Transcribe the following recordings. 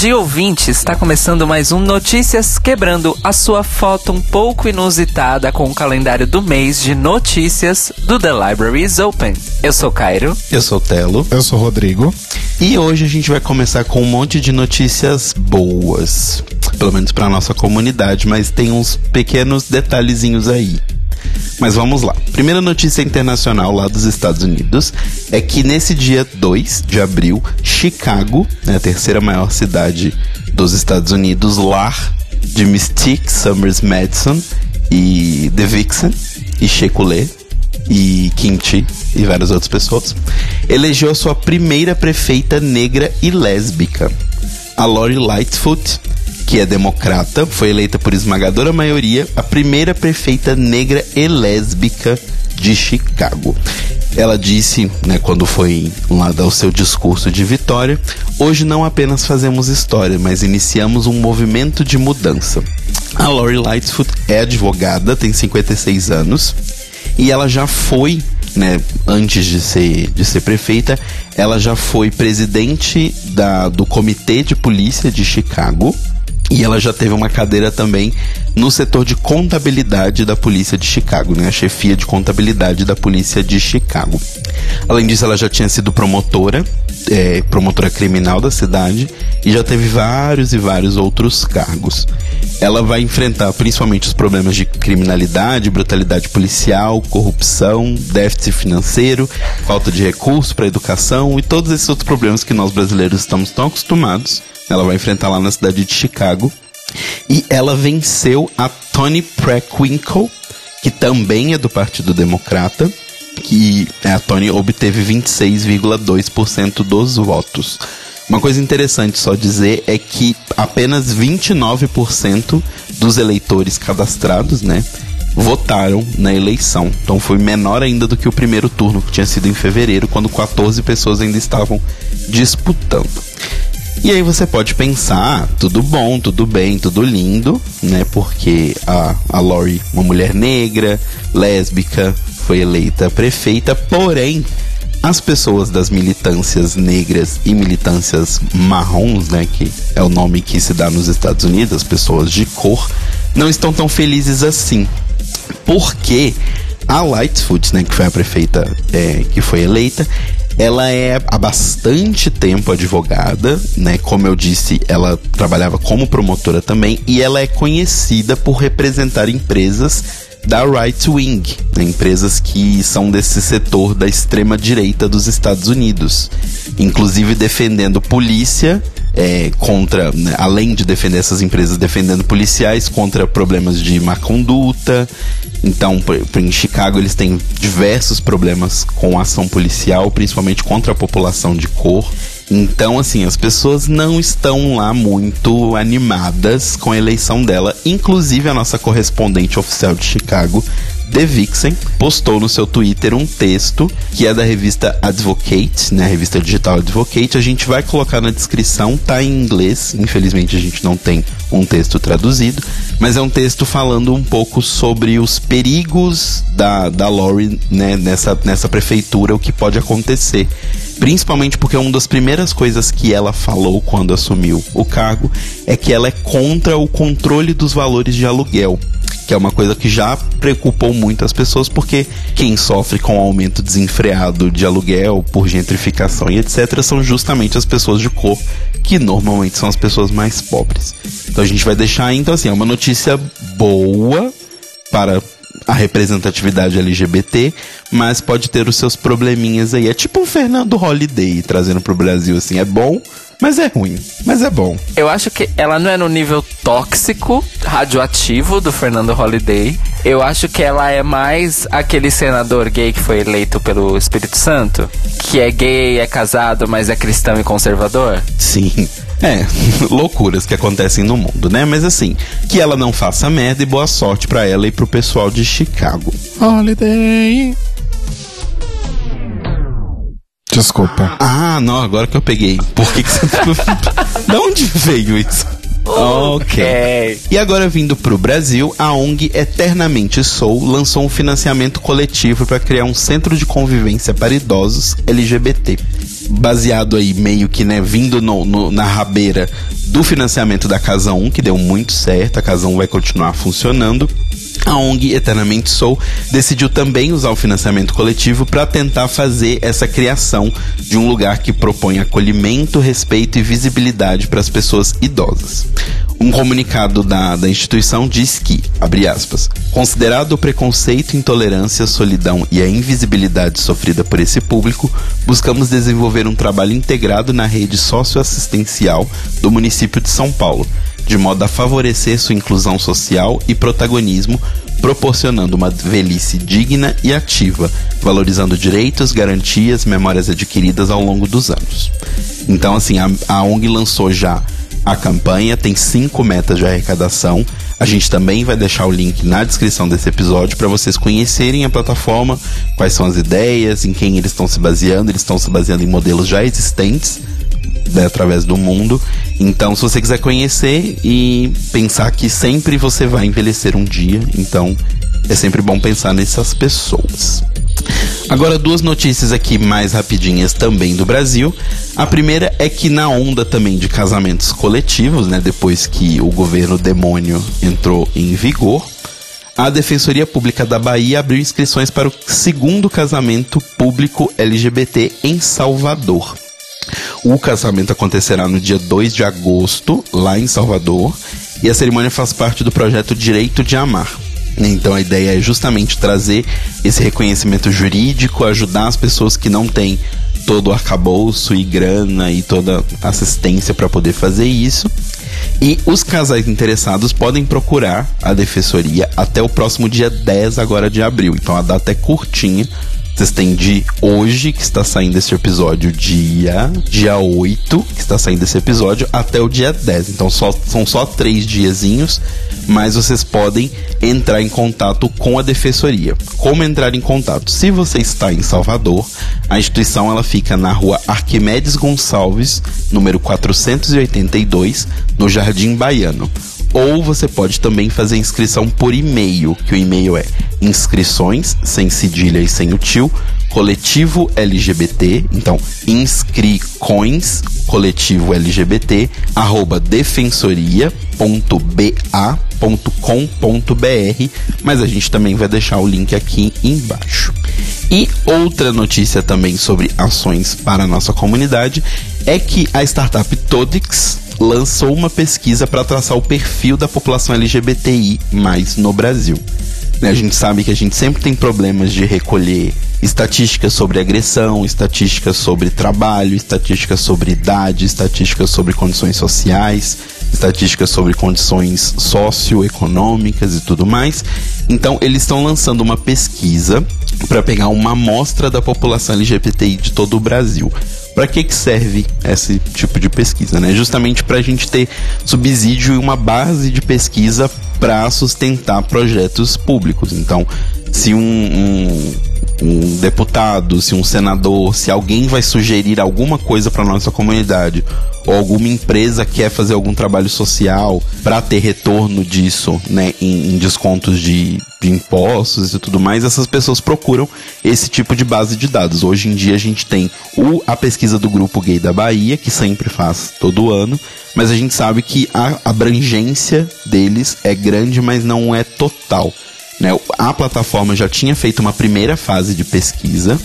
Dia, ouvinte! Está começando mais um Notícias Quebrando a sua foto um pouco inusitada com o calendário do mês de notícias do The Library is Open. Eu sou Cairo. Eu sou Telo. Eu sou Rodrigo. E hoje a gente vai começar com um monte de notícias boas. Pelo menos para nossa comunidade, mas tem uns pequenos detalhezinhos aí. Mas vamos lá. Primeira notícia internacional lá dos Estados Unidos é que nesse dia 2 de abril, Chicago, né, a terceira maior cidade dos Estados Unidos, lar de Mystique Summers Madison e The Vixen e Shekulé e Kimchi e várias outras pessoas, elegeu a sua primeira prefeita negra e lésbica. A Lori Lightfoot que é democrata, foi eleita por esmagadora maioria a primeira prefeita negra e lésbica de Chicago. Ela disse, né, quando foi lá dar o seu discurso de vitória, hoje não apenas fazemos história, mas iniciamos um movimento de mudança. A Lori Lightfoot é advogada, tem 56 anos, e ela já foi né, antes de ser, de ser prefeita, ela já foi presidente da, do Comitê de Polícia de Chicago e ela já teve uma cadeira também no setor de contabilidade da polícia de Chicago, né? A chefia de contabilidade da polícia de Chicago. Além disso, ela já tinha sido promotora, é, promotora criminal da cidade e já teve vários e vários outros cargos. Ela vai enfrentar principalmente os problemas de criminalidade, brutalidade policial, corrupção, déficit financeiro, falta de recursos para educação e todos esses outros problemas que nós brasileiros estamos tão acostumados ela vai enfrentar lá na cidade de Chicago. E ela venceu a Tony Preckwinkle, que também é do Partido Democrata, que a Tony obteve 26,2% dos votos. Uma coisa interessante só dizer é que apenas 29% dos eleitores cadastrados, né, votaram na eleição. Então foi menor ainda do que o primeiro turno, que tinha sido em fevereiro, quando 14 pessoas ainda estavam disputando. E aí você pode pensar, tudo bom, tudo bem, tudo lindo, né? Porque a, a Lori, uma mulher negra, lésbica, foi eleita prefeita, porém, as pessoas das militâncias negras e militâncias marrons, né, que é o nome que se dá nos Estados Unidos, as pessoas de cor, não estão tão felizes assim. Porque a Lightfoot, né, que foi a prefeita é, que foi eleita, ela é há bastante tempo advogada, né? Como eu disse, ela trabalhava como promotora também e ela é conhecida por representar empresas da right wing, né? empresas que são desse setor da extrema direita dos Estados Unidos, inclusive defendendo polícia é, contra, né, além de defender essas empresas, defendendo policiais contra problemas de má conduta. Então, em Chicago eles têm diversos problemas com ação policial, principalmente contra a população de cor. Então, assim, as pessoas não estão lá muito animadas com a eleição dela. Inclusive, a nossa correspondente oficial de Chicago The Vixen postou no seu Twitter um texto que é da revista Advocate, né, a revista digital Advocate. A gente vai colocar na descrição, tá em inglês. Infelizmente a gente não tem um texto traduzido, mas é um texto falando um pouco sobre os perigos da, da Lori né, nessa, nessa prefeitura, o que pode acontecer. Principalmente porque uma das primeiras coisas que ela falou quando assumiu o cargo é que ela é contra o controle dos valores de aluguel que é uma coisa que já preocupou muitas pessoas, porque quem sofre com o aumento desenfreado de aluguel por gentrificação e etc. são justamente as pessoas de cor, que normalmente são as pessoas mais pobres. Então a gente vai deixar, então assim, é uma notícia boa para a representatividade LGBT, mas pode ter os seus probleminhas aí. É tipo o Fernando Holiday trazendo pro Brasil, assim, é bom, mas é ruim, mas é bom. Eu acho que ela não é no nível tóxico, radioativo do Fernando Holliday. Eu acho que ela é mais aquele senador gay que foi eleito pelo Espírito Santo, que é gay, é casado, mas é cristão e conservador. Sim. É, loucuras que acontecem no mundo, né? Mas assim, que ela não faça merda e boa sorte para ela e pro pessoal de Chicago. Holiday. Desculpa. Ah, não, agora que eu peguei. Por que, que você. de onde veio isso? Ok. E agora vindo pro Brasil, a ONG Eternamente Sou lançou um financiamento coletivo para criar um centro de convivência para idosos LGBT. baseado aí meio que, né, vindo no, no, na rabeira do financiamento da Casa 1, que deu muito certo, a Casa 1 vai continuar funcionando. A ONG Eternamente Sou decidiu também usar o financiamento coletivo para tentar fazer essa criação de um lugar que propõe acolhimento, respeito e visibilidade para as pessoas idosas. Um comunicado da, da instituição diz que, abre aspas, considerado o preconceito, intolerância, solidão e a invisibilidade sofrida por esse público, buscamos desenvolver um trabalho integrado na rede socioassistencial do município de São Paulo, de modo a favorecer sua inclusão social e protagonismo, proporcionando uma velhice digna e ativa, valorizando direitos, garantias, memórias adquiridas ao longo dos anos. Então, assim, a, a ONG lançou já a campanha, tem cinco metas de arrecadação. A gente também vai deixar o link na descrição desse episódio para vocês conhecerem a plataforma, quais são as ideias, em quem eles estão se baseando. Eles estão se baseando em modelos já existentes né, através do mundo. Então, se você quiser conhecer e pensar que sempre você vai envelhecer um dia, então é sempre bom pensar nessas pessoas. Agora, duas notícias aqui mais rapidinhas também do Brasil. A primeira é que, na onda também de casamentos coletivos, né, depois que o governo demônio entrou em vigor, a Defensoria Pública da Bahia abriu inscrições para o segundo casamento público LGBT em Salvador. O casamento acontecerá no dia 2 de agosto, lá em Salvador, e a cerimônia faz parte do projeto Direito de Amar. Então a ideia é justamente trazer esse reconhecimento jurídico, ajudar as pessoas que não têm todo o arcabouço e grana e toda assistência para poder fazer isso. E os casais interessados podem procurar a defensoria até o próximo dia 10 agora de abril. Então a data é curtinha têm de hoje, que está saindo esse episódio, dia, dia 8, que está saindo esse episódio, até o dia 10. Então só, são só três diazinhos, mas vocês podem entrar em contato com a defensoria. Como entrar em contato? Se você está em Salvador, a instituição ela fica na rua Arquimedes Gonçalves, número 482, no Jardim Baiano ou você pode também fazer inscrição por e-mail, que o e-mail é inscrições, sem cedilha e sem o tio, coletivo LGBT, então inscrições coletivo LGBT, arroba defensoria.ba.com.br, mas a gente também vai deixar o link aqui embaixo. E outra notícia também sobre ações para a nossa comunidade é que a startup Todix lançou uma pesquisa para traçar o perfil da população LGBTI mais no Brasil. Né, a gente sabe que a gente sempre tem problemas de recolher estatísticas sobre agressão, estatísticas sobre trabalho, estatísticas sobre idade, estatísticas sobre condições sociais, estatísticas sobre condições socioeconômicas e tudo mais. Então, eles estão lançando uma pesquisa para pegar uma amostra da população LGBTI de todo o Brasil. Para que, que serve esse tipo de pesquisa? Né? Justamente para a gente ter subsídio e uma base de pesquisa para sustentar projetos públicos. Então, se um, um, um, deputado, se um senador, se alguém vai sugerir alguma coisa para nossa comunidade ou alguma empresa quer fazer algum trabalho social para ter retorno disso, né, em, em descontos de, de impostos e tudo mais, essas pessoas procuram esse tipo de base de dados. Hoje em dia a gente tem o, a pesquisa do Grupo Gay da Bahia, que sempre faz todo ano, mas a gente sabe que a abrangência deles é grande, mas não é total. Né? A plataforma já tinha feito uma primeira fase de pesquisa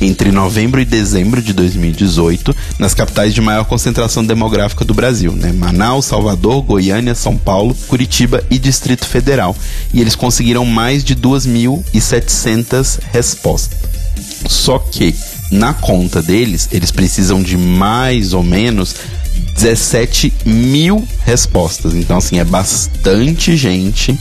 entre novembro e dezembro de 2018 nas capitais de maior concentração demográfica do Brasil, né? Manaus, Salvador, Goiânia, São Paulo, Curitiba e Distrito Federal. E eles conseguiram mais de 2.700 respostas. Só que na conta deles, eles precisam de mais ou menos 17 mil respostas. Então, assim, é bastante gente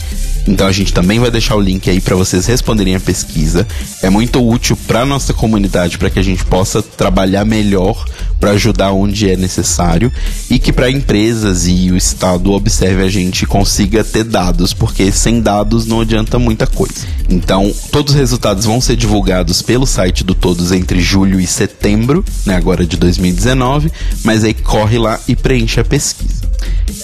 então a gente também vai deixar o link aí para vocês responderem a pesquisa. É muito útil para nossa comunidade para que a gente possa trabalhar melhor para ajudar onde é necessário e que para empresas e o Estado observe a gente consiga ter dados, porque sem dados não adianta muita coisa. Então, todos os resultados vão ser divulgados pelo site do Todos entre julho e setembro, né, agora de 2019, mas aí corre lá e preenche a pesquisa.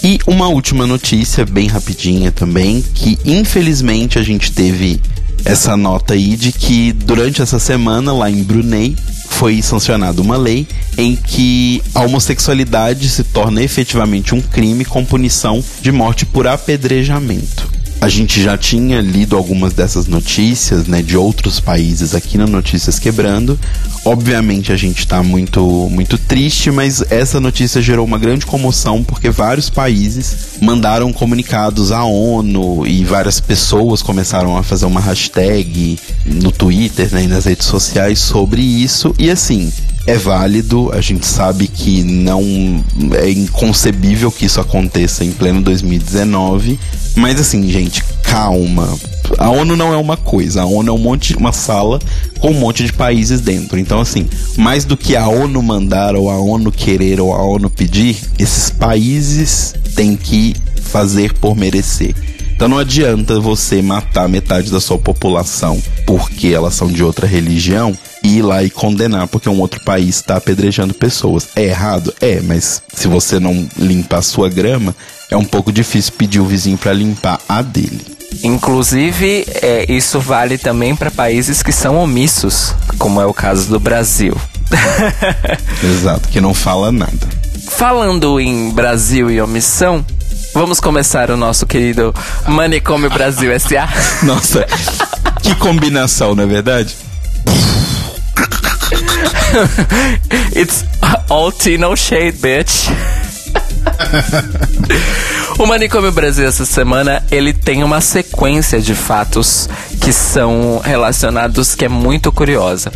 E uma última notícia, bem rapidinha também, que infelizmente a gente teve essa nota aí de que durante essa semana lá em Brunei foi sancionada uma lei em que a homossexualidade se torna efetivamente um crime com punição de morte por apedrejamento. A gente já tinha lido algumas dessas notícias, né, de outros países aqui na Notícias Quebrando. Obviamente a gente tá muito muito triste, mas essa notícia gerou uma grande comoção porque vários países mandaram comunicados à ONU e várias pessoas começaram a fazer uma hashtag no Twitter, né, e nas redes sociais sobre isso. E assim, é válido, a gente sabe que não é inconcebível que isso aconteça em pleno 2019, mas assim, gente, calma. A ONU não é uma coisa, a ONU é um monte, uma sala com um monte de países dentro. Então, assim, mais do que a ONU mandar, ou a ONU querer, ou a ONU pedir, esses países têm que fazer por merecer. Então não adianta você matar metade da sua população porque elas são de outra religião ir lá e condenar porque um outro país está apedrejando pessoas. É errado? É, mas se você não limpa a sua grama, é um pouco difícil pedir o vizinho para limpar a dele. Inclusive, é, isso vale também para países que são omissos, como é o caso do Brasil. Exato, que não fala nada. Falando em Brasil e omissão, vamos começar o nosso querido Manicômio Brasil S.A. Nossa, que combinação, não é verdade? It's all tea, no shade, bitch. o Manicômio Brasil essa semana, ele tem uma sequência de fatos que são relacionados que é muito curiosa.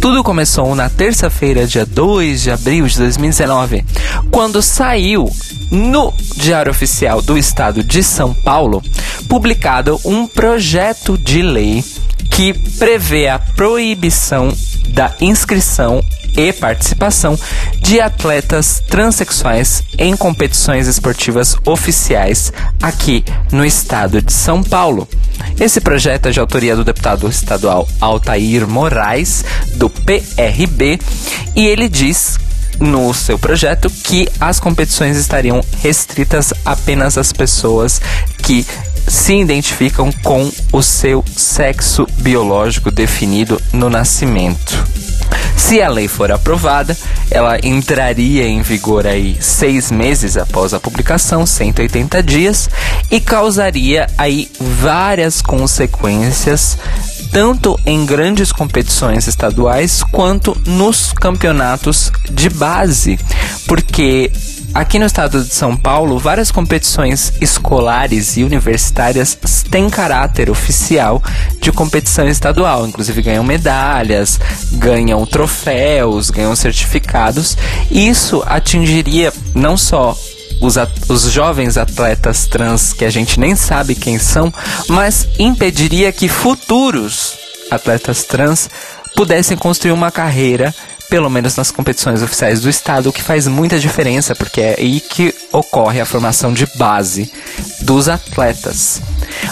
Tudo começou na terça-feira, dia 2 de abril de 2019, quando saiu no Diário Oficial do Estado de São Paulo, publicado um projeto de lei que prevê a proibição da inscrição e participação de atletas transexuais em competições esportivas oficiais aqui no estado de São Paulo. Esse projeto é de autoria do deputado estadual Altair Moraes, do PRB, e ele diz no seu projeto que as competições estariam restritas apenas às pessoas que se identificam com o seu sexo biológico definido no nascimento. Se a lei for aprovada, ela entraria em vigor aí seis meses após a publicação, 180 dias, e causaria aí várias consequências tanto em grandes competições estaduais quanto nos campeonatos de base, porque Aqui no estado de São Paulo, várias competições escolares e universitárias têm caráter oficial de competição estadual, inclusive ganham medalhas, ganham troféus, ganham certificados. Isso atingiria não só os, os, jovens atletas trans que a gente nem sabe quem são, mas impediria que futuros atletas trans pudessem construir uma carreira pelo menos nas competições oficiais do estado, o que faz muita diferença, porque é aí que ocorre a formação de base dos atletas.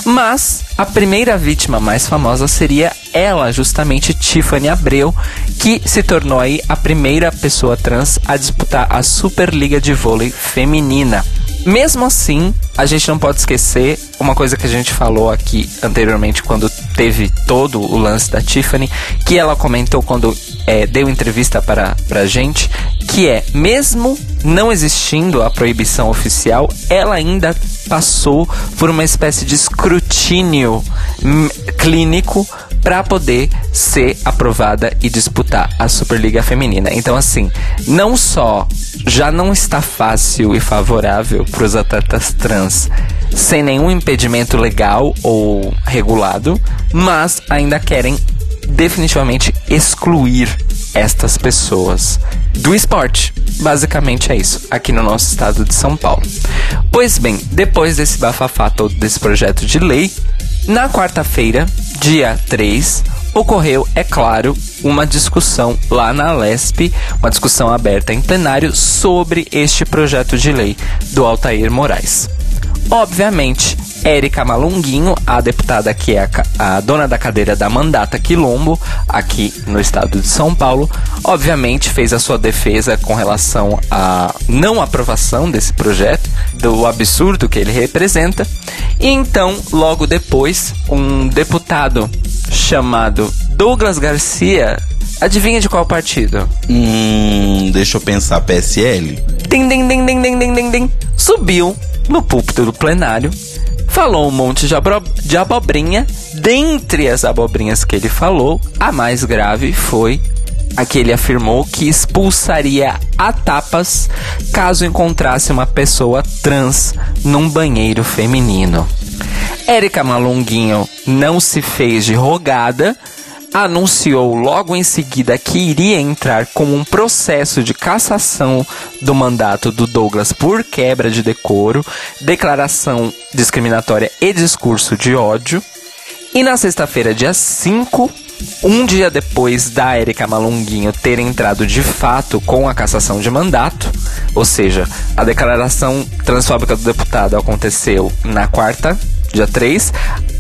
Mas a primeira vítima mais famosa seria ela, justamente Tiffany Abreu, que se tornou aí a primeira pessoa trans a disputar a Superliga de Vôlei Feminina. Mesmo assim, a gente não pode esquecer uma coisa que a gente falou aqui anteriormente quando teve todo o lance da Tiffany, que ela comentou quando é, deu entrevista para a gente, que é, mesmo não existindo a proibição oficial, ela ainda passou por uma espécie de escrutínio hum, clínico para poder ser aprovada e disputar a Superliga Feminina. Então, assim, não só já não está fácil e favorável para os atletas trans sem nenhum impedimento legal ou regulado, mas ainda querem definitivamente excluir estas pessoas do esporte. Basicamente é isso, aqui no nosso estado de São Paulo. Pois bem, depois desse bafafá todo desse projeto de lei, na quarta-feira, dia 3, ocorreu, é claro, uma discussão lá na LESP, uma discussão aberta em plenário sobre este projeto de lei do Altair Moraes. Obviamente, Érica Malunguinho, a deputada que é a, a, dona da cadeira da Mandata Quilombo, aqui no estado de São Paulo, obviamente fez a sua defesa com relação à não aprovação desse projeto, do absurdo que ele representa. E então, logo depois, um deputado chamado Douglas Garcia Adivinha de qual partido? Hum, deixa eu pensar, PSL? Din, din, din, din, din, din, din, din. Subiu no púlpito do plenário, falou um monte de, abobrinha. Dentre as abobrinhas que ele falou, a mais grave foi a que ele afirmou que expulsaria a tapas caso encontrasse uma pessoa trans num banheiro feminino. Érica Malunguinho não se fez de rogada, anunciou logo em seguida que iria entrar com um processo de cassação do mandato do Douglas por quebra de decoro, declaração discriminatória e discurso de ódio. E na sexta-feira, dia 5, um dia depois da Érica Malunguinho ter entrado de fato com a cassação de mandato, ou seja, a declaração transfóbica do deputado aconteceu na quarta, dia 3,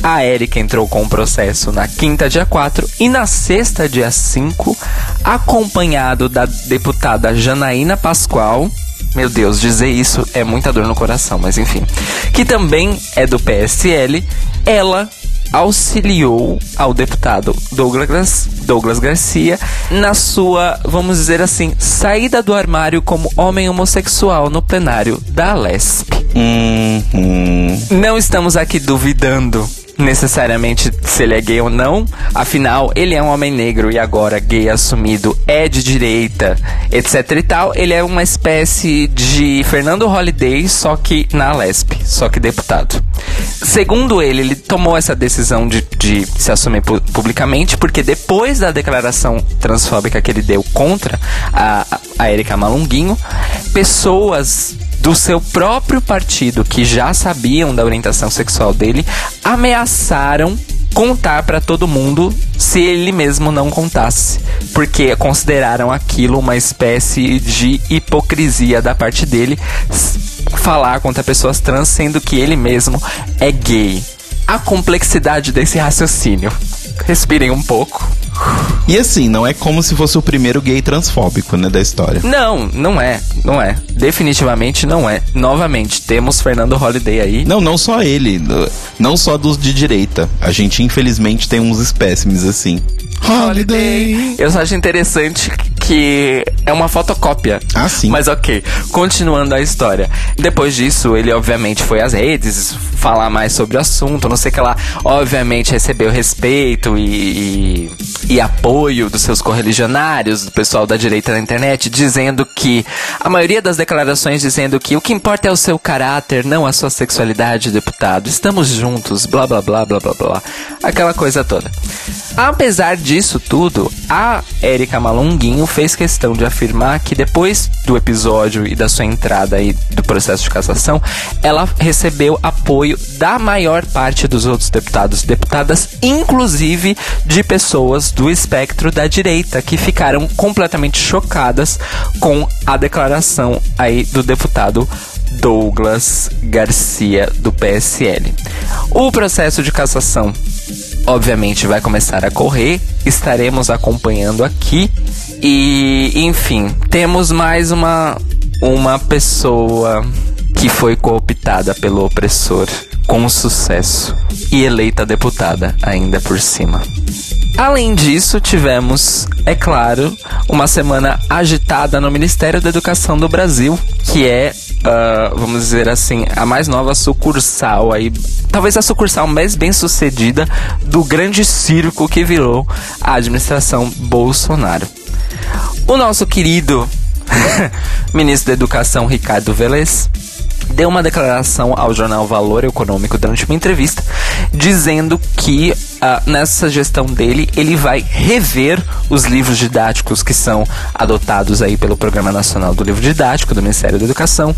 a Érica entrou com o processo na quinta, dia 4, e na sexta, dia 5, acompanhado da deputada Janaína Pascoal. Meu Deus, dizer isso é muita dor no coração, mas enfim. Que também é do PSL. Ela auxiliou ao deputado Douglas, Douglas Garcia na sua, vamos dizer assim, saída do armário como homem homossexual no plenário da Lesp. Hum, hum. Não estamos aqui duvidando necessariamente se ele é gay ou não. Afinal, ele é um homem negro e agora gay assumido, é de direita, etc e tal. Ele é uma espécie de Fernando Holliday, só que na Lesp, só que deputado. Segundo ele, ele tomou essa decisão de, de se assumir pu- publicamente porque depois da declaração transfóbica que ele deu contra a, a Erika Malunguinho, pessoas do seu próprio partido que já sabiam da orientação sexual dele ameaçaram contar pra todo mundo se ele mesmo não contasse, porque consideraram aquilo uma espécie de hipocrisia da parte dele falar contra pessoas trans sendo que ele mesmo é gay. A complexidade desse raciocínio. Respirem um pouco. E assim, não é como se fosse o primeiro gay transfóbico, né, da história. Não, não é, não é. Definitivamente não é. Novamente, temos Fernando Holliday aí. Não, não só ele, não só dos de direita. A gente, infelizmente, tem uns espécimes assim. Holiday. Eu só acho interessante que é uma fotocópia. Ah, sim. Mas ok, continuando a história. Depois disso, ele obviamente foi às redes falar mais sobre o assunto, não sei que lá. Obviamente recebeu respeito e, e, e apoio dos seus correligionários, do pessoal da direita na internet, dizendo que a maioria das declarações dizendo que o que importa é o seu caráter, não a sua sexualidade, deputado. Estamos juntos, blá blá blá blá blá blá. Aquela coisa toda. Apesar disso tudo, a Erika Malunguinho fez questão de afirmar que depois do episódio e da sua entrada aí do processo de cassação, ela recebeu apoio da maior parte dos outros deputados e deputadas, inclusive de pessoas do espectro da direita, que ficaram completamente chocadas com a declaração aí do deputado Douglas Garcia do PSL. O processo de cassação obviamente vai começar a correr, estaremos acompanhando aqui e, enfim, temos mais uma uma pessoa que foi cooptada pelo opressor com sucesso e eleita deputada ainda por cima. Além disso, tivemos, é claro, uma semana agitada no Ministério da Educação do Brasil, que é, ah, vamos dizer assim, a mais nova sucursal aí, talvez a sucursal mais bem sucedida do grande circo que virou a administração Bolsonaro. O nosso querido ministro da Educação, Ricardo Velez, deu uma declaração ao jornal Valor Econômico durante uma entrevista, dizendo que ah, nessa gestão dele ele vai rever os livros didáticos que são adotados aí pelo Programa Nacional do Livro Didático do Ministério da Educação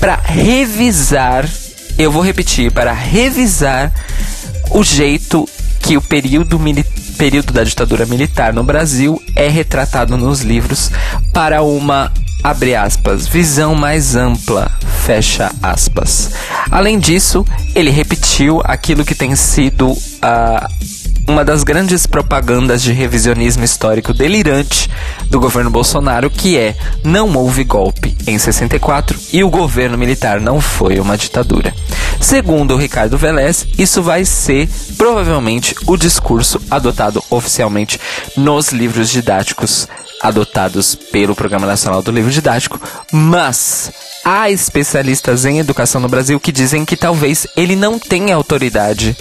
para revisar, eu vou repetir, para revisar o jeito que o período mili- período da ditadura militar no Brasil é retratado nos livros para uma abre aspas, visão mais ampla, fecha aspas. Além disso, ele repetiu aquilo que tem sido ah, uma das grandes propagandas de revisionismo histórico delirante do governo Bolsonaro, que é não houve golpe em 64 e o governo militar não foi uma ditadura. Segundo o Ricardo Velez, isso vai ser provavelmente o discurso adotado oficialmente nos livros didáticos adotados pelo Programa Nacional do Livro Didático, mas há especialistas em educação no Brasil que dizem que talvez ele não tenha autoridade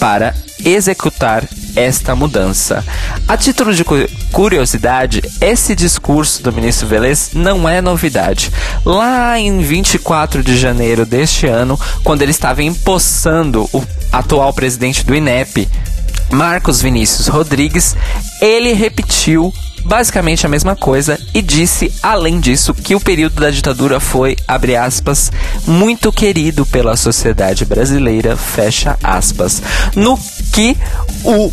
para executar esta mudança. A título de curiosidade, esse discurso do ministro Velez não é novidade. Lá em 24 de janeiro deste ano, quando ele estava empossando o atual presidente do INEP, Marcos Vinícius Rodrigues, ele repetiu basicamente a mesma coisa e disse, além disso, que o período da ditadura foi, abre aspas, muito querido pela sociedade brasileira, fecha aspas. No que o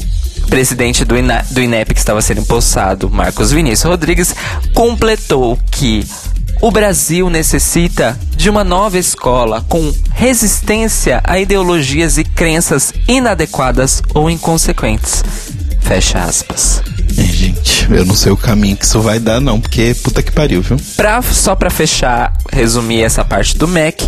presidente do, INA, do INEP que estava sendo empossado, Marcos Vinícius Rodrigues, completou que o Brasil necessita de uma nova escola com resistência a ideologias e crenças inadequadas ou inconsequentes. Fecha aspas. Gente, eu não sei o caminho que isso vai dar, não, porque puta que pariu, viu? Pra, só pra fechar, resumir essa parte do MEC,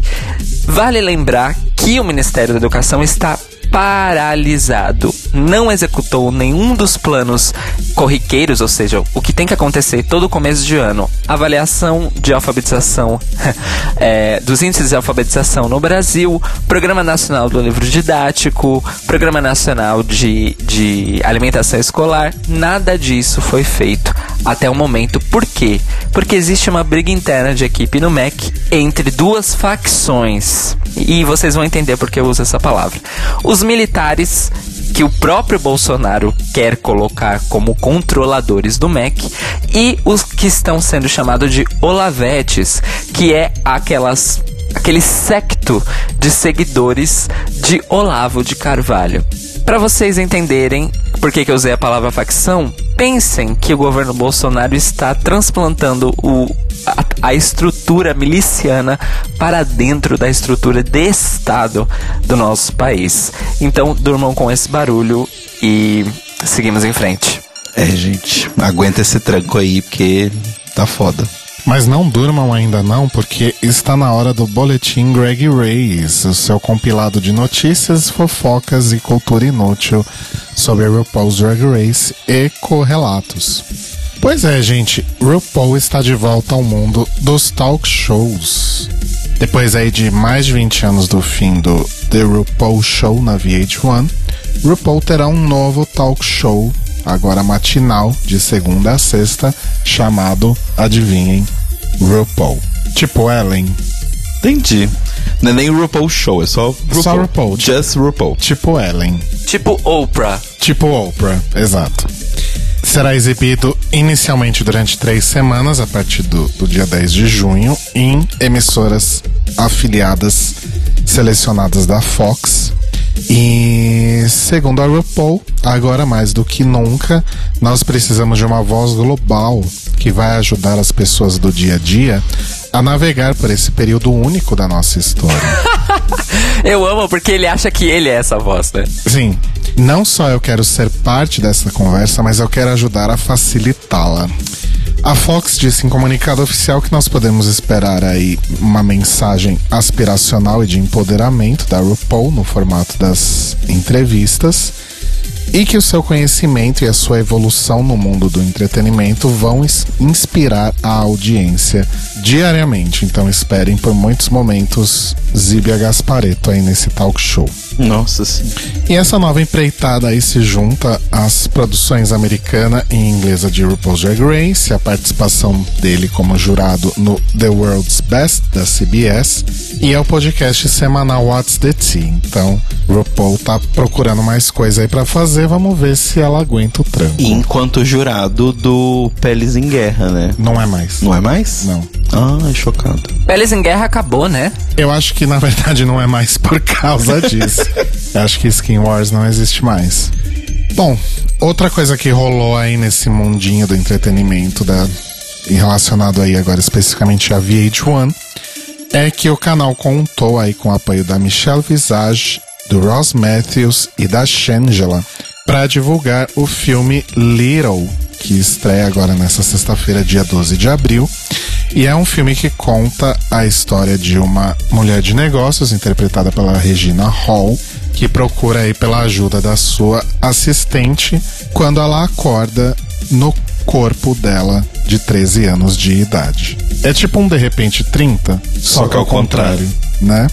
vale lembrar que o Ministério da Educação está paralisado. Não executou nenhum dos planos corriqueiros, ou seja, o que tem que acontecer todo começo de ano. Avaliação de alfabetização, é, dos índices de alfabetização no Brasil, Programa Nacional do Livro Didático, Programa Nacional de, de Alimentação Escolar. Nada disso foi feito até o momento. Por quê? Porque existe uma briga interna de equipe no MEC entre duas facções. E vocês vão entender por que eu uso essa palavra. Os militares que o próprio Bolsonaro quer colocar como controladores do MEC e os que estão sendo chamados de olavetes, que é aquelas aquele secto de seguidores de Olavo de Carvalho. Para vocês entenderem por que, que eu usei a palavra facção, pensem que o governo Bolsonaro está transplantando o, a, a, estrutura miliciana para dentro da estrutura de Estado do nosso país. Então, durmam com esse barulho e seguimos em frente. É, gente, aguenta esse tranco aí porque tá foda. Mas não durmam ainda não, porque está na hora do Boletim Greg Reis, o seu compilado de notícias, fofocas e cultura inútil sobre a RuPaul's Drag Race e correlatos. Pois é, gente, RuPaul está de volta ao mundo dos talk shows. Depois aí de mais de 20 anos do fim do The RuPaul Show na VH1, RuPaul terá um novo talk show agora matinal, de segunda a sexta, chamado, adivinhem, RuPaul. Tipo Ellen. Entendi. Não é nem RuPaul Show, é só RuPaul. Só RuPaul. Just RuPaul. Tipo Ellen. Tipo Oprah. Tipo Oprah, exato. Será exibido inicialmente durante três semanas, a partir do, do dia 10 de junho, em emissoras afiliadas selecionadas da Fox, e segundo a RuPaul, agora mais do que nunca, nós precisamos de uma voz global que vai ajudar as pessoas do dia a dia a navegar por esse período único da nossa história. eu amo porque ele acha que ele é essa voz, né? Sim. Não só eu quero ser parte dessa conversa, mas eu quero ajudar a facilitá-la. A Fox disse em comunicado oficial que nós podemos esperar aí uma mensagem aspiracional e de empoderamento da RuPaul no formato das entrevistas e que o seu conhecimento e a sua evolução no mundo do entretenimento vão inspirar a audiência diariamente. Então esperem por muitos momentos Zíbia Gaspareto aí nesse talk show. Nossa sim. E essa nova empreitada aí se junta às produções americana e inglesa de RuPaul's Drag Race, a participação dele como jurado no The World's Best da CBS e ao podcast semanal What's the Tea. Então, RuPaul tá procurando mais coisa aí para fazer, vamos ver se ela aguenta o tranco. Enquanto jurado do Peles em Guerra, né? Não é mais. Não é mais? Não. Ah, chocado. Peles em Guerra acabou, né? Eu acho que na verdade não é mais por causa disso. Eu acho que Skin Wars não existe mais. Bom, outra coisa que rolou aí nesse mundinho do entretenimento da, relacionado aí agora especificamente a VH1 é que o canal contou aí com o apoio da Michelle Visage, do Ross Matthews e da Shangela para divulgar o filme Little, que estreia agora nessa sexta-feira, dia 12 de abril. E é um filme que conta a história de uma mulher de negócios, interpretada pela Regina Hall, que procura aí pela ajuda da sua assistente quando ela acorda no corpo dela de 13 anos de idade. É tipo um de repente 30, só, só que ao contrário, contrário, né?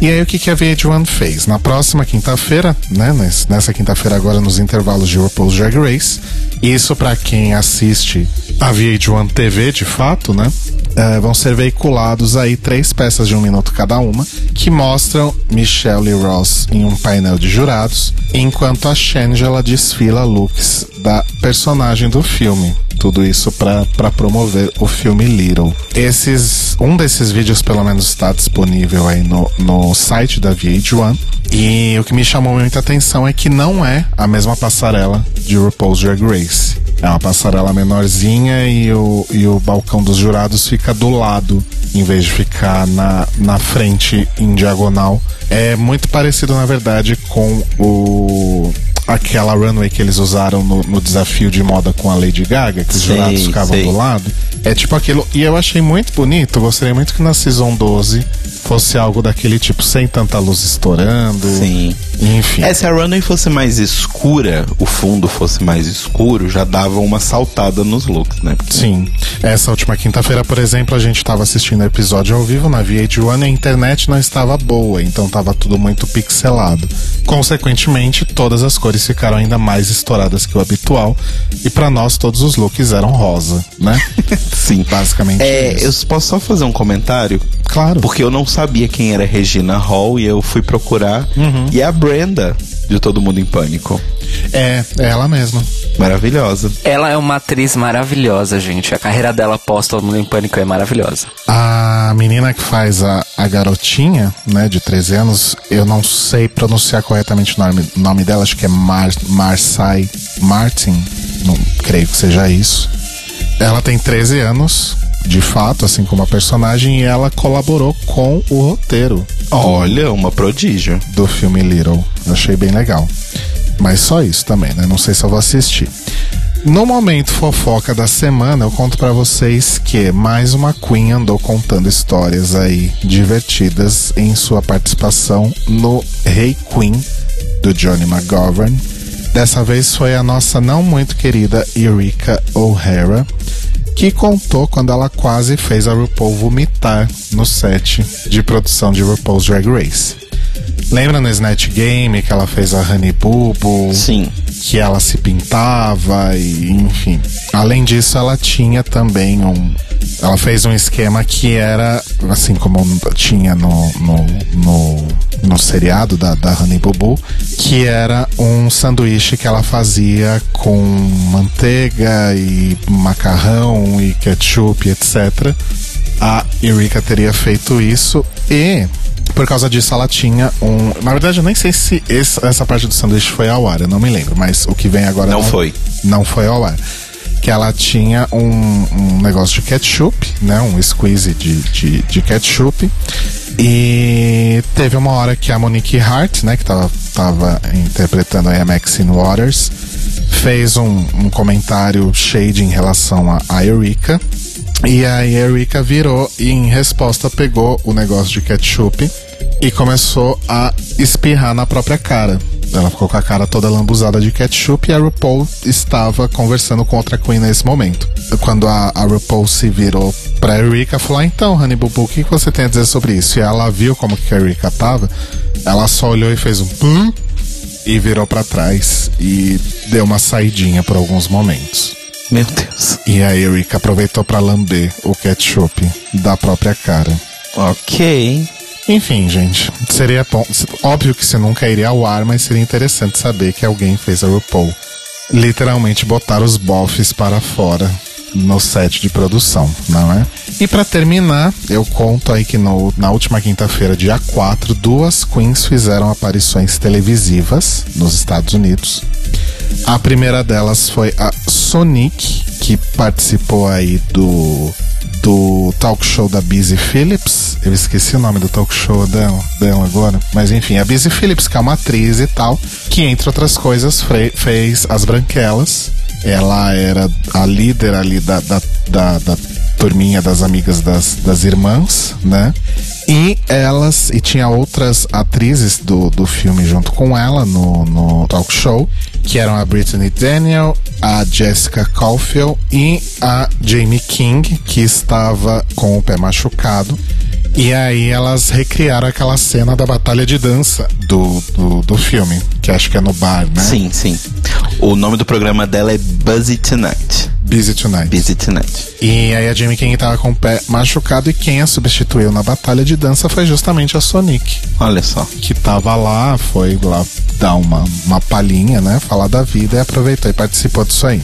E aí o que, que a VH1 fez? Na próxima quinta-feira, né? Nessa quinta-feira agora nos intervalos de RuPaul's Drag Race. Isso para quem assiste a VH1 TV, de fato, né? É, vão ser veiculados aí três peças de um minuto cada uma, que mostram Michelle Ross em um painel de jurados, enquanto a Shangela desfila looks da personagem do filme. Tudo isso para promover o filme Little. Esses, um desses vídeos, pelo menos, está disponível aí no, no site da VH1. E o que me chamou muita atenção é que não é a mesma passarela de RuPaul's Drag Race. É uma passarela menorzinha e o, e o balcão dos jurados fica do lado, em vez de ficar na, na frente em diagonal. É muito parecido, na verdade, com o aquela runway que eles usaram no, no, desafio de moda com a Lady Gaga, que os jurados ficavam do lado. É tipo aquilo. E eu achei muito bonito. Gostaria muito que na Season 12 fosse algo daquele tipo, sem tanta luz estourando. Sim. Enfim. É, se a runway fosse mais escura, o fundo fosse mais escuro, já dava uma saltada nos looks, né? Porque... Sim. Essa última quinta-feira, por exemplo, a gente estava assistindo episódio ao vivo na VH1 e a internet não estava boa, então estava tudo muito pixelado. Consequentemente, todas as cores ficaram ainda mais estouradas que o habitual, e para nós todos os looks eram rosa, né? Sim. Basicamente. É, isso. eu posso só fazer um comentário? Claro. Porque eu não sabia quem era Regina Hall e eu fui procurar. Uhum. E a Brenda de Todo Mundo em Pânico. É, é ela mesma. Maravilhosa. Ela é uma atriz maravilhosa, gente. A carreira dela pós Todo Mundo em Pânico é maravilhosa. A menina que faz a, a garotinha, né, de 13 anos, eu não sei pronunciar corretamente o nome, nome dela, acho que é Mar, Marcy Martin. Não creio que seja isso. Ela tem 13 anos, de fato, assim como a personagem, e ela colaborou com o roteiro. Olha, uma prodígio. Do filme Little. achei bem legal. Mas só isso também, né? Não sei se eu vou assistir. No momento fofoca da semana, eu conto para vocês que mais uma Queen andou contando histórias aí divertidas em sua participação no Hey Queen do Johnny McGovern. Dessa vez foi a nossa não muito querida Eureka O'Hara, que contou quando ela quase fez a RuPaul vomitar no set de produção de RuPaul's Drag Race. Lembra no Snatch Game que ela fez a Honey Boo Boo? Sim. Que ela se pintava e enfim. Além disso, ela tinha também um. Ela fez um esquema que era, assim como tinha no, no, no, no seriado da, da Honey Boo, que era um sanduíche que ela fazia com manteiga e macarrão e ketchup, etc. A Eureka teria feito isso e por causa disso, ela tinha um. Na verdade, eu nem sei se essa parte do sanduíche foi ao ar, eu não me lembro, mas o que vem agora. Não, não foi. Não foi ao ar. Que ela tinha um, um negócio de ketchup, né? Um squeeze de, de, de ketchup. E teve uma hora que a Monique Hart, né, que tava, tava interpretando a Maxine Waters, fez um, um comentário shade em relação a, a Eureka. E aí a Erika virou e em resposta pegou o negócio de ketchup e começou a espirrar na própria cara. Ela ficou com a cara toda lambuzada de ketchup e a RuPaul estava conversando com outra Queen nesse momento. Quando a, a RuPaul se virou pra Erika, falou: ah, Então, Honey Boo Boo, o que você tem a dizer sobre isso? E ela viu como que a Erika tava, ela só olhou e fez um pum e virou para trás e deu uma saidinha por alguns momentos. Meu Deus. E a Erika aproveitou para lamber o ketchup da própria cara. Ok. Enfim, gente, seria bom. Óbvio que você nunca iria ao ar, mas seria interessante saber que alguém fez a RuPaul. Literalmente botar os bofs para fora no set de produção, não é? E para terminar, eu conto aí que no, na última quinta-feira, dia 4, duas queens fizeram aparições televisivas nos Estados Unidos. A primeira delas foi a Sonic, que participou aí do do talk show da Busy Phillips. Eu esqueci o nome do talk show dela, dela agora. Mas enfim, a Busy Phillips, que é uma atriz e tal, que entre outras coisas fez As Branquelas. Ela era a líder ali da, da, da, da turminha das amigas das, das irmãs, né? E elas, e tinha outras atrizes do, do filme junto com ela no, no talk show, que eram a Brittany Daniel, a Jessica Caulfield e a Jamie King, que estava com o pé machucado. E aí elas recriaram aquela cena da batalha de dança do, do, do, filme, que acho que é no bar, né? Sim, sim. O nome do programa dela é Buzzy Tonight. Busy Tonight. Busy Tonight. E aí a Jamie King tava com o pé machucado e quem a substituiu na batalha de dança foi justamente a Sonic. Olha só. Que tava lá, foi lá dar uma, uma palhinha, né? Falar da vida e aproveitou e participou disso aí.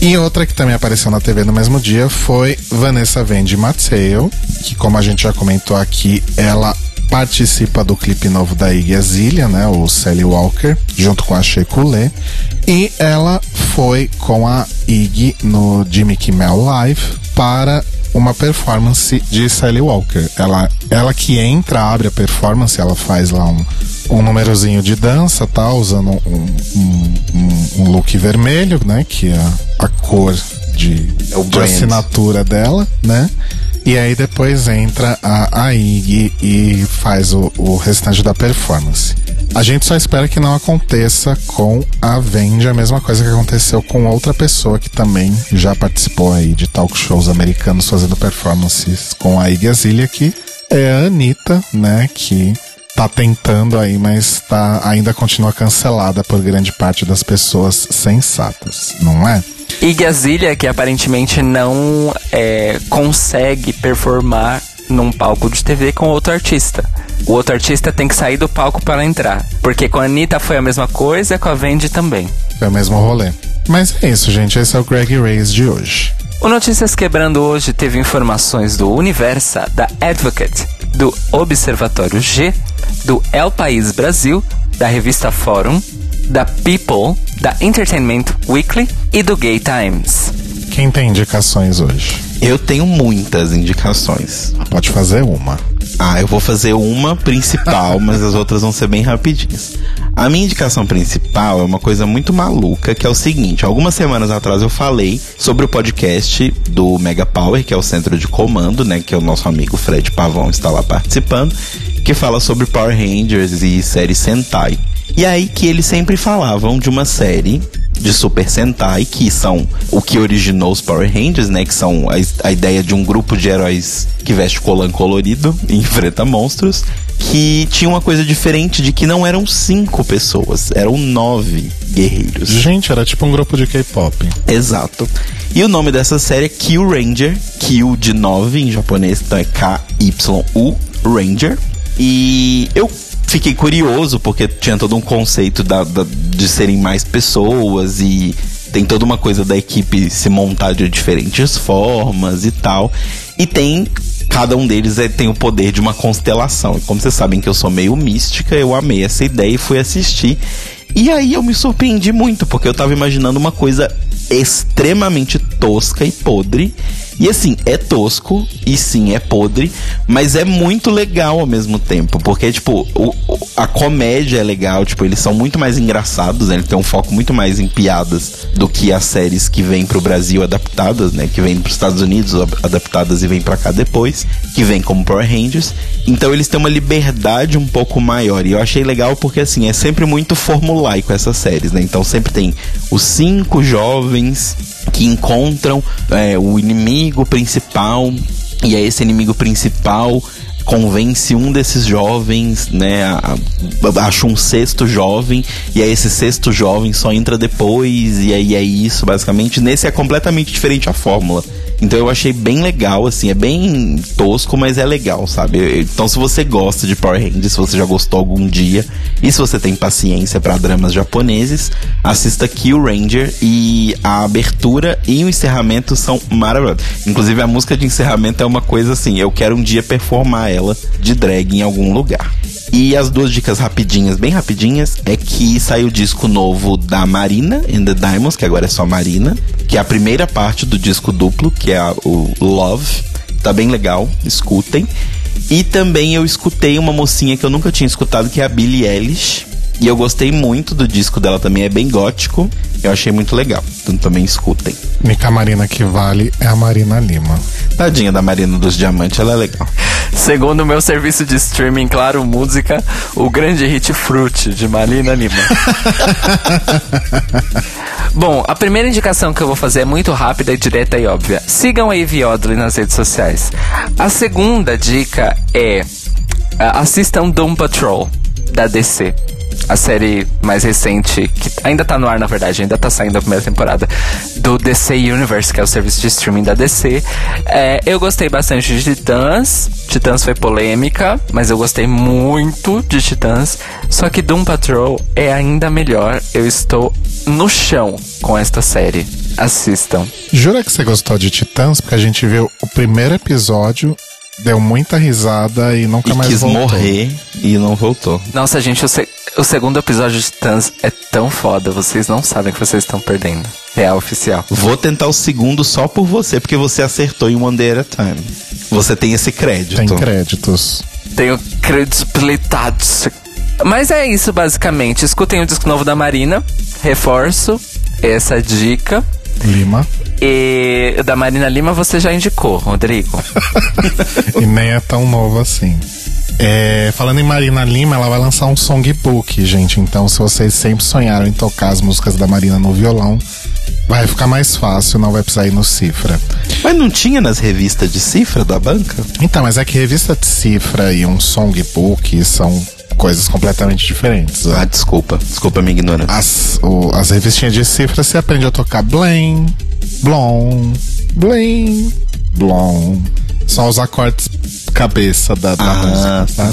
E outra que também apareceu na TV no mesmo dia foi Vanessa Vendi Mateo, que como a gente já comentou aqui, ela participa do clipe novo da Iggy Azalea, né, o Sally Walker, junto com a Shea Coulee, e ela foi com a Iggy no Jimmy Kimmel Live para uma performance de Sally Walker. Ela, ela que entra, abre a performance, ela faz lá um, um númerozinho de dança, tá? Usando um, um, um, um look vermelho, né? Que é a cor de, é de assinatura dela, né? E aí depois entra a, a Iggy e faz o, o restante da performance. A gente só espera que não aconteça com a Vendi a mesma coisa que aconteceu com outra pessoa que também já participou aí de talk shows americanos fazendo performances com a Iggy Azalea, que é a Anitta, né, que tá tentando aí, mas tá, ainda continua cancelada por grande parte das pessoas sensatas, não é? Iggy Azalea, que aparentemente não é, consegue performar num palco de TV com outro artista. O outro artista tem que sair do palco para entrar. Porque com a Anitta foi a mesma coisa, com a Vendi também. Foi o mesmo rolê. Mas é isso, gente. Esse é o Greg Reis de hoje. O Notícias Quebrando hoje teve informações do Universa, da Advocate, do Observatório G, do El País Brasil, da revista Fórum, da People, da Entertainment Weekly e do Gay Times. Quem tem indicações hoje? Eu tenho muitas indicações. Pode fazer uma. Ah, eu vou fazer uma principal, mas as outras vão ser bem rapidinhas. A minha indicação principal é uma coisa muito maluca, que é o seguinte: algumas semanas atrás eu falei sobre o podcast do Mega Power, que é o centro de comando, né? Que é o nosso amigo Fred Pavão está lá participando, que fala sobre Power Rangers e série Sentai. E aí que eles sempre falavam de uma série de Super Sentai, que são o que originou os Power Rangers, né? Que são a, a ideia de um grupo de heróis que veste colan colorido e enfrenta monstros. Que tinha uma coisa diferente de que não eram cinco pessoas, eram nove guerreiros. Gente, era tipo um grupo de K-pop. Exato. E o nome dessa série é Kill Ranger, Kill de nove em japonês, então é K-Y-U Ranger. E eu fiquei curioso, porque tinha todo um conceito da, da, de serem mais pessoas e tem toda uma coisa da equipe se montar de diferentes formas e tal. E tem. Cada um deles é, tem o poder de uma constelação. E como vocês sabem que eu sou meio mística, eu amei essa ideia e fui assistir. E aí eu me surpreendi muito, porque eu tava imaginando uma coisa extremamente tosca e podre. E assim, é tosco e sim, é podre, mas é muito legal ao mesmo tempo, porque tipo, o, a comédia é legal, tipo, eles são muito mais engraçados, né? Ele tem um foco muito mais em piadas do que as séries que vêm pro Brasil adaptadas, né? Que vêm pros Estados Unidos adaptadas e vêm para cá depois, que vêm como Power Rangers. Então eles têm uma liberdade um pouco maior. E eu achei legal porque assim, é sempre muito formulaico essas séries, né? Então sempre tem os cinco jovens que encontram é, o inimigo principal e é esse inimigo principal convence um desses jovens, né, acha um sexto jovem e aí esse sexto jovem só entra depois e aí é isso, basicamente. Nesse é completamente diferente a fórmula. Então eu achei bem legal, assim, é bem tosco, mas é legal, sabe? Então se você gosta de Power Rangers, se você já gostou algum dia, e se você tem paciência para dramas japoneses, assista Kill Ranger e a abertura e o encerramento são maravilhosos. Inclusive a música de encerramento é uma coisa assim, eu quero um dia performar ela de drag em algum lugar. E as duas dicas rapidinhas, bem rapidinhas, é que saiu o disco novo da Marina and the Diamonds, que agora é só Marina, que é a primeira parte do disco duplo, que é o Love. Tá bem legal, escutem. E também eu escutei uma mocinha que eu nunca tinha escutado, que é a Billie Eilish. E eu gostei muito do disco dela também, é bem gótico. Eu achei muito legal. Então também escutem. Única Marina que vale é a Marina Lima. Tadinha da Marina dos Diamantes, ela é legal. Segundo o meu serviço de streaming, claro, música, o grande hit Fruit, de Marina Lima. Bom, a primeira indicação que eu vou fazer é muito rápida, direta e óbvia. Sigam a Ivy Odley nas redes sociais. A segunda dica é assistam Doom Patrol, da DC a série mais recente, que ainda tá no ar, na verdade, ainda tá saindo a primeira temporada, do DC Universe, que é o serviço de streaming da DC. É, eu gostei bastante de Titãs. Titãs foi polêmica, mas eu gostei muito de Titãs. Só que Doom Patrol é ainda melhor. Eu estou no chão com esta série. Assistam. Jura que você gostou de Titãs? Porque a gente viu o primeiro episódio deu muita risada e nunca e mais quis voltou. morrer e não voltou. Nossa, gente, o, se o segundo episódio de Titãs é tão foda, vocês não sabem que vocês estão perdendo. Real oficial. Vou tentar o segundo só por você, porque você acertou em One Day at a Time. Você tem esse crédito. Tem créditos. Tenho credibilidades. Mas é isso, basicamente. Escutem o disco novo da Marina. Reforço essa dica. Lima. E da Marina Lima você já indicou, Rodrigo. e nem é tão novo assim. É, falando em Marina Lima, ela vai lançar um songbook, gente. Então, se vocês sempre sonharam em tocar as músicas da Marina no violão, vai ficar mais fácil, não vai precisar ir no Cifra. Mas não tinha nas revistas de cifra da banca? Então, mas é que revista de cifra e um songbook são coisas completamente diferentes. Ah, desculpa. Desculpa a minha ignorância. As, o, as revistinhas de cifra você aprende a tocar blém, blom, blém, blom. Só os acordes cabeça da, da Ah, música, tá?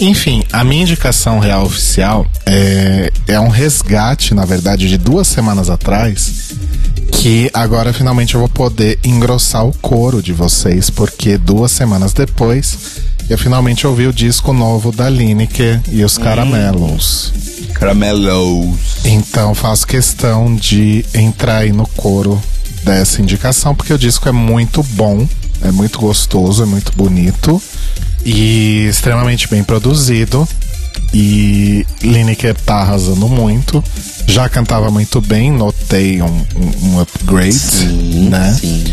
Enfim, a minha indicação real oficial é, é um resgate, na verdade, de duas semanas atrás. Que agora finalmente eu vou poder engrossar o coro de vocês, porque duas semanas depois eu finalmente ouvi o disco novo da Lineker e os Caramelos. Caramelos. Então faço questão de entrar aí no coro dessa indicação, porque o disco é muito bom, é muito gostoso, é muito bonito e extremamente bem produzido. E Lineker tá arrasando muito. Já cantava muito bem, notei um, um, um upgrade, Sim, né? sim.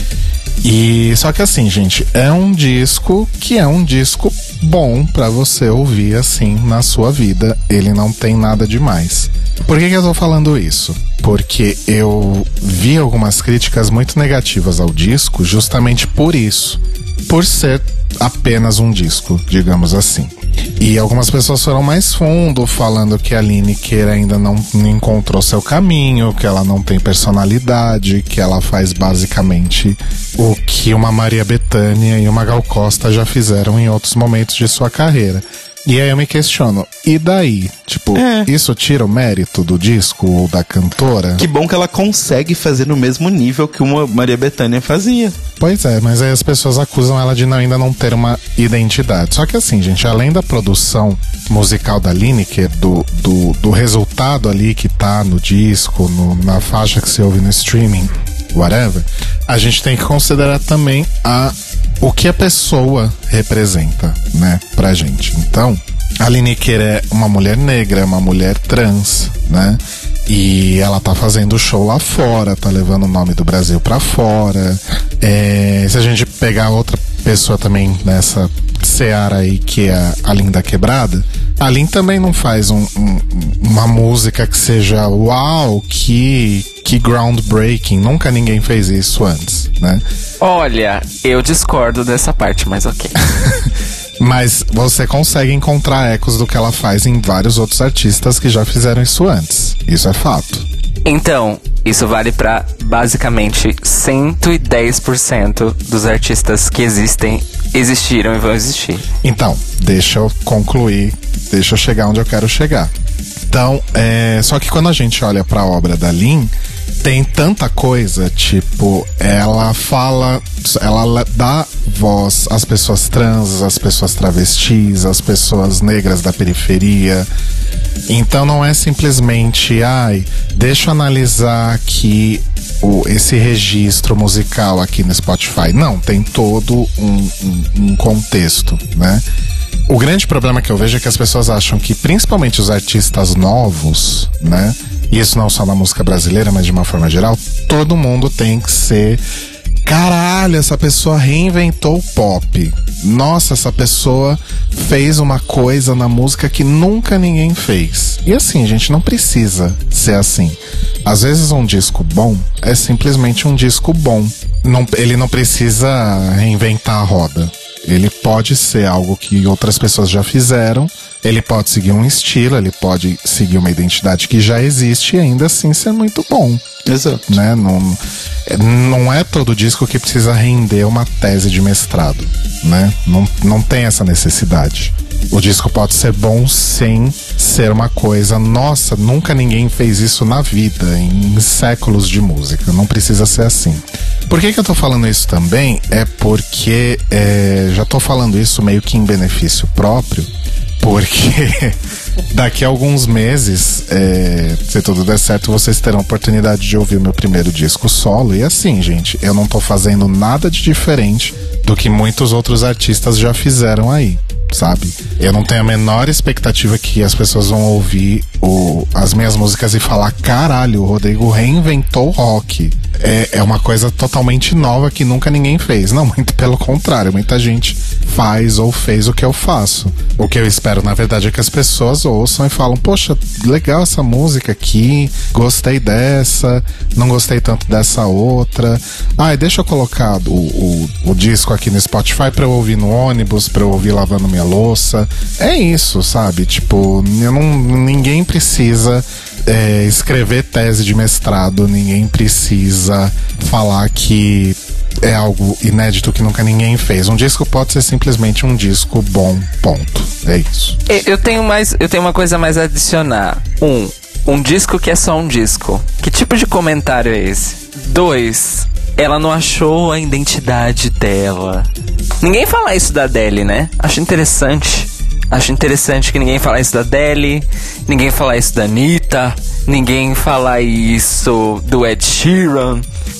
E só que assim, gente, é um disco que é um disco bom pra você ouvir assim na sua vida. Ele não tem nada demais. Por que, que eu tô falando isso? Porque eu vi algumas críticas muito negativas ao disco, justamente por isso. Por ser apenas um disco, digamos assim. E algumas pessoas foram mais fundo, falando que a Lineker ainda não encontrou seu caminho, que ela não tem personalidade, que ela faz basicamente o que uma Maria Bethânia e uma Gal Costa já fizeram em outros momentos de sua carreira. E aí eu me questiono, e daí? Tipo, É. isso tira o mérito do disco ou da cantora? Que bom que ela consegue fazer no mesmo nível que uma Maria Bethânia fazia. Pois é, mas aí as pessoas acusam ela de não- ainda não ter uma identidade. Só que assim, gente, além da produção musical da Lineker, do, do, do resultado ali que tá no disco, no- na faixa que se ouve no streaming, whatever, a gente tem que considerar também a, o que a pessoa representa, né, pra gente. Então, a Lineker é uma mulher negra, é uma mulher trans, né? E ela tá fazendo show lá fora, tá levando o nome do Brasil pra fora. É, se a gente pegar outra pessoa também nessa seara aí, que é a Linda Quebrada, a Lin também não faz um- um- uma música que seja uau, que, que groundbreaking. Nunca ninguém fez isso antes, né? Olha, eu discordo dessa parte, mas ok. Mas você consegue encontrar ecos do que ela faz em vários outros artistas que já fizeram isso antes. Isso é fato. Então, isso vale pra basicamente 110% dos artistas que existem, existiram e vão existir. Então, deixa eu concluir, deixa eu chegar onde eu quero chegar. Então, é, só que quando a gente olha pra obra da Lin, tem tanta coisa, tipo, ela fala, ela dá voz às pessoas trans, às pessoas travestis, às pessoas negras da periferia. Então não é simplesmente, ai, deixa eu analisar aqui o, esse registro musical aqui no Spotify. Não, tem todo um, um, um contexto, né? O grande problema que eu vejo é que as pessoas acham que, principalmente os artistas novos, né? Isso não só na música brasileira, mas de uma forma geral, todo mundo tem que ser. Caralho, essa pessoa reinventou o pop. Nossa, essa pessoa fez uma coisa na música que nunca ninguém fez. E assim, gente, não precisa ser assim. Às vezes um disco bom é simplesmente um disco bom. Não, ele não precisa reinventar a roda. Ele pode ser algo que outras pessoas já fizeram, ele pode seguir um estilo, ele pode seguir uma identidade que já existe e ainda assim ser muito bom. Exato. Né? Não, não é todo disco que precisa render uma tese de mestrado, né? Não, não tem essa necessidade. O disco pode ser bom sem ser uma coisa, nossa, nunca ninguém fez isso na vida, em séculos de música. Não precisa ser assim. Por que, que eu tô falando isso também? É porque é, já tô falando isso meio que em benefício próprio, porque daqui a alguns meses, é, se tudo der certo, vocês terão a oportunidade de ouvir meu primeiro disco solo. E assim, gente, eu não tô fazendo nada de diferente do que muitos outros artistas já fizeram aí sabe? Eu não tenho a menor expectativa que as pessoas vão ouvir o, as minhas músicas e falar: caralho, o Rodrigo reinventou o rock. É, é uma coisa totalmente nova que nunca ninguém fez. Não, muito pelo contrário, muita gente faz ou fez o que eu faço. O que eu espero, na verdade, é que as pessoas ouçam e falam: poxa, legal essa música aqui, gostei dessa, não gostei tanto dessa outra. Ai, ah, deixa eu colocar o, o, o disco aqui no Spotify pra eu ouvir no ônibus, pra eu ouvir lavando minha louça. É isso, sabe? Tipo, eu não, ninguém precisa é, escrever tese de mestrado, ninguém precisa falar que é algo inédito que nunca ninguém fez. Um disco pode ser simplesmente um disco bom, ponto. É isso. Eu tenho mais, eu tenho uma coisa mais a adicionar. Um, um disco que é só um disco. Que tipo de comentário é esse? Dois, ela não achou a identidade dela. Ninguém fala isso da Adele, né? Acho interessante. Acho interessante que ninguém fala isso da Adele, ninguém fala isso da Anitta, ninguém fala isso do Ed Sheeran,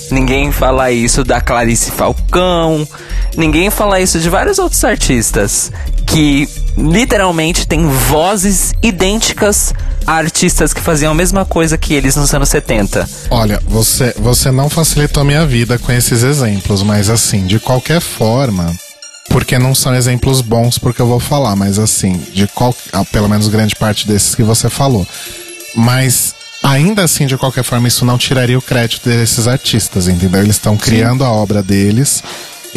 ninguém fala isso da Clarice Falcão, ninguém fala isso de vários outros artistas que literalmente têm vozes idênticas a artistas que faziam a mesma coisa que eles nos anos 70. Olha, você, você não facilitou a minha vida com esses exemplos, mas assim, de qualquer forma, porque não são exemplos bons porque eu vou falar, mas assim, de qual, ah, pelo menos grande parte desses que você falou. Mas ainda assim, de qualquer forma, isso não tiraria o crédito desses artistas, entendeu? Eles estão criando a obra deles,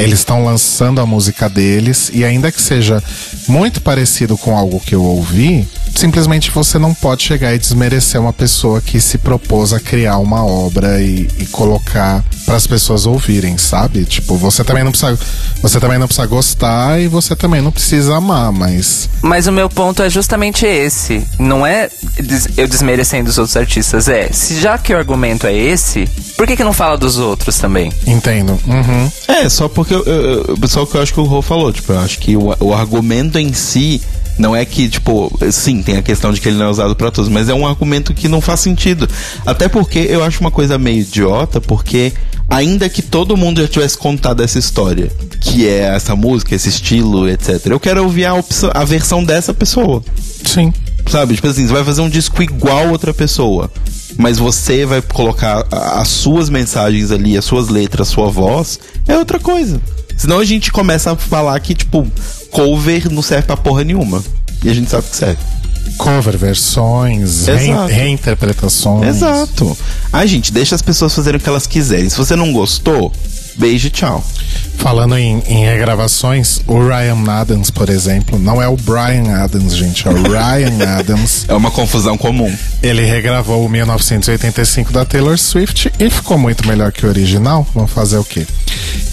eles estão lançando a música deles, e ainda que seja muito parecido com algo que eu ouvi, simplesmente você não pode chegar e desmerecer uma pessoa que se propôs a criar uma obra e, e colocar para as pessoas ouvirem, sabe? Tipo, você também não precisa, você também não precisa gostar e você também não precisa amar, mas Mas o meu ponto é justamente esse, não é eu desmerecendo os outros artistas, é, se já que o argumento é esse, por que que não fala dos outros também? Entendo. Uhum. É, só porque eu, eu, só que eu acho que o Rô falou, tipo, eu acho que o, o argumento em si não é que, tipo, sim, tem a questão de que ele não é usado para todos, mas é um argumento que não faz sentido. Até porque eu acho uma coisa meio idiota, porque ainda que todo mundo já tivesse contado essa história, que é essa música, esse estilo, etc., eu quero ouvir a, opção, a versão dessa pessoa. Sim. Sabe? Tipo assim, você vai fazer um disco igual outra pessoa, mas você vai colocar as suas mensagens ali, as suas letras, a sua voz, é outra coisa. Senão a gente começa a falar que, tipo, cover não serve pra porra nenhuma. E a gente sabe que serve. Cover, versões, reinterpretações. Exato. A gente deixa as pessoas fazerem o que elas quiserem. Se você não gostou, beijo e tchau. Falando em, em, regravações, o Ryan Adams, por exemplo, não é o Brian Adams, gente, é o Ryan Adams. É uma confusão comum. Ele regravou o 1985 da Taylor Swift e ficou muito melhor que o original. Vamos fazer o quê?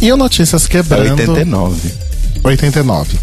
E o Notícias Quebrando. É 89. 89.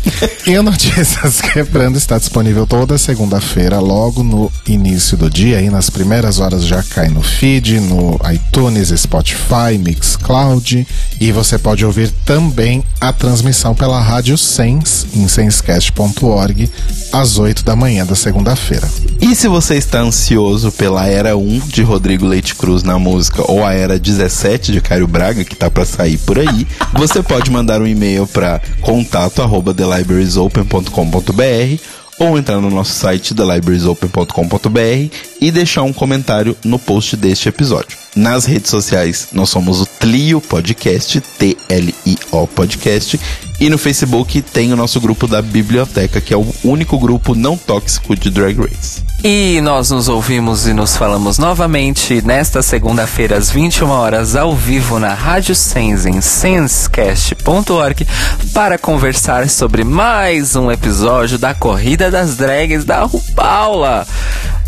e o Notícias Quebrando está disponível toda segunda-feira, logo no início do dia, aí nas primeiras horas já cai no feed, no iTunes, Spotify, Mixcloud, e você pode ouvir também a transmissão pela Rádio Sens, em senscast.org, às 8 da manhã da segunda-feira. E se você está ansioso pela era 1 de Rodrigo Leite Cruz na música ou a era 17 de Caio Braga, que tá para sair por aí, você pode mandar um e-mail para contato@thelibrariesopen.com.br ou entrar no nosso site thelibrariesopen.com.br e deixar um comentário no post deste episódio. Nas redes sociais, nós somos o Tlio Podcast, T-L-I-O Podcast, e no Facebook tem o nosso grupo da Biblioteca, que é o único grupo não tóxico de Drag Race. E nós nos ouvimos e nos falamos novamente nesta segunda-feira às 21 horas ao vivo na Rádio Sense em sensecast.org para conversar sobre mais um episódio da Corrida das Drags da Paula.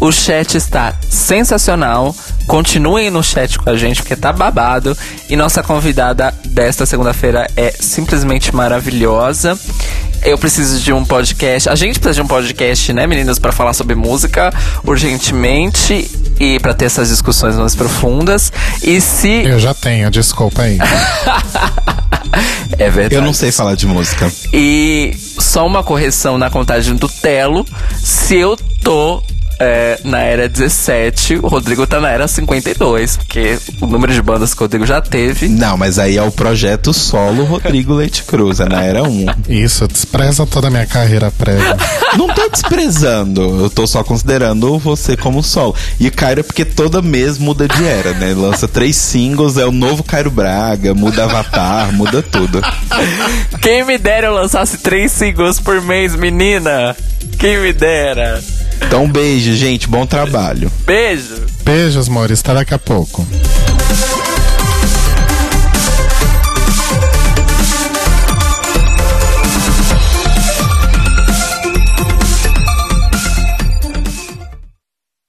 O chat está sensacional. Continuem no chat com a gente porque tá babado e nossa convidada desta segunda-feira é simplesmente maravilhosa. Eu preciso de um podcast. A gente precisa de um podcast, né, meninas, para falar sobre música urgentemente e para ter essas discussões mais profundas. E se Eu já tenho, desculpa aí. é verdade. Eu não sei falar de música. E só uma correção na contagem do Telo. Se eu tô é, na era 17, o Rodrigo tá na era 52, porque o número de bandas que o Rodrigo já teve. Não, mas aí é o projeto solo Rodrigo Leite Cruz, é na era 1. Isso, despreza toda a minha carreira prévia. Não tô desprezando, eu tô só considerando você como solo. E Cairo é porque toda mês muda de era, né? Lança três singles, é o novo Cairo Braga, muda Avatar, muda tudo. Quem me dera eu lançasse três singles por mês, menina? Quem me dera? Então, beijo, gente. Bom trabalho. Beijo. Beijos, amores. Até daqui a pouco.